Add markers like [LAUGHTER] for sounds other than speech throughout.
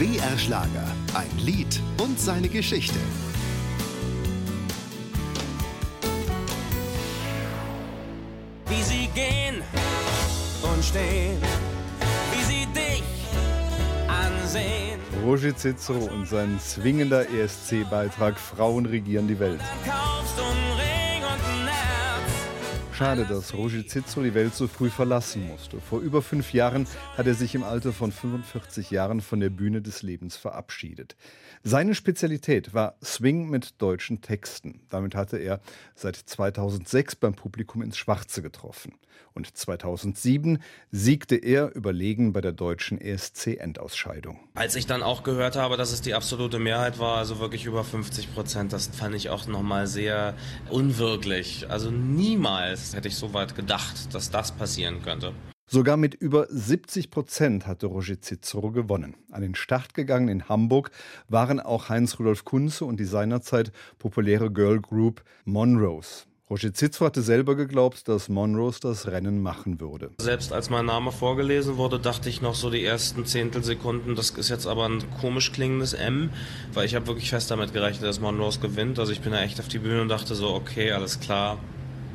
BR Schlager, ein Lied und seine Geschichte. Wie sie gehen und stehen, wie sie dich ansehen. Roger Cicero und sein zwingender ESC-Beitrag Frauen regieren die Welt. Dann kaufst du einen Ring und Herz. Schade, dass Roger Cicero die Welt so früh verlassen musste. Vor über fünf Jahren hat er sich im Alter von 45 Jahren von der Bühne des Lebens verabschiedet. Seine Spezialität war Swing mit deutschen Texten. Damit hatte er seit 2006 beim Publikum ins Schwarze getroffen. Und 2007 siegte er überlegen bei der deutschen ESC-Endausscheidung. Als ich dann auch gehört habe, dass es die absolute Mehrheit war, also wirklich über 50 Prozent, das fand ich auch nochmal sehr unwirklich. Also niemals hätte ich so weit gedacht, dass das passieren könnte. Sogar mit über 70 Prozent hatte Roger Cicero gewonnen. An den Start gegangen in Hamburg waren auch Heinz-Rudolf Kunze und die seinerzeit populäre Girl Group Monrose. Roger Cicero hatte selber geglaubt, dass Monrose das Rennen machen würde. Selbst als mein Name vorgelesen wurde, dachte ich noch so die ersten Zehntelsekunden, das ist jetzt aber ein komisch klingendes M, weil ich habe wirklich fest damit gerechnet, dass Monrose gewinnt. Also ich bin da echt auf die Bühne und dachte so, okay, alles klar.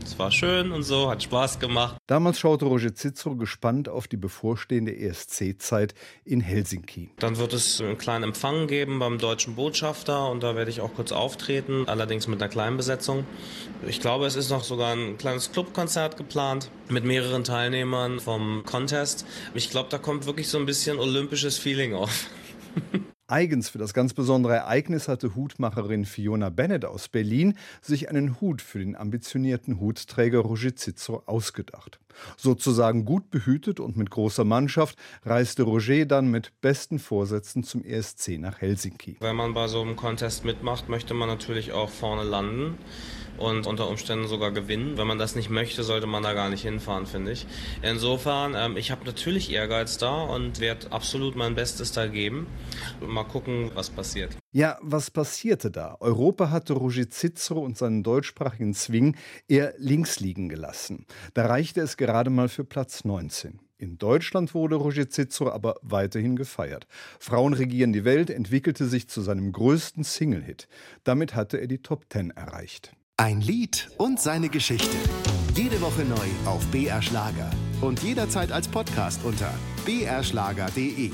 Es war schön und so, hat Spaß gemacht. Damals schaute Roger Cicero gespannt auf die bevorstehende ESC-Zeit in Helsinki. Dann wird es einen kleinen Empfang geben beim deutschen Botschafter und da werde ich auch kurz auftreten, allerdings mit einer kleinen Besetzung. Ich glaube, es ist noch sogar ein kleines Clubkonzert geplant mit mehreren Teilnehmern vom Contest. Ich glaube, da kommt wirklich so ein bisschen olympisches Feeling auf. [LAUGHS] Eigens für das ganz besondere Ereignis hatte Hutmacherin Fiona Bennett aus Berlin sich einen Hut für den ambitionierten Hutträger Roger Cicero ausgedacht. Sozusagen gut behütet und mit großer Mannschaft reiste Roger dann mit besten Vorsätzen zum ESC nach Helsinki. Wenn man bei so einem Contest mitmacht, möchte man natürlich auch vorne landen und unter Umständen sogar gewinnen. Wenn man das nicht möchte, sollte man da gar nicht hinfahren, finde ich. Insofern, ähm, ich habe natürlich Ehrgeiz da und werde absolut mein Bestes da geben. Mal gucken, was passiert. Ja, was passierte da? Europa hatte Roger Cicero und seinen deutschsprachigen Swing eher links liegen gelassen. Da reichte es gerade mal für Platz 19. In Deutschland wurde Roger Cicero aber weiterhin gefeiert. Frauen regieren die Welt entwickelte sich zu seinem größten Single-Hit. Damit hatte er die Top 10 erreicht. Ein Lied und seine Geschichte. Jede Woche neu auf BR Schlager und jederzeit als Podcast unter brschlager.de.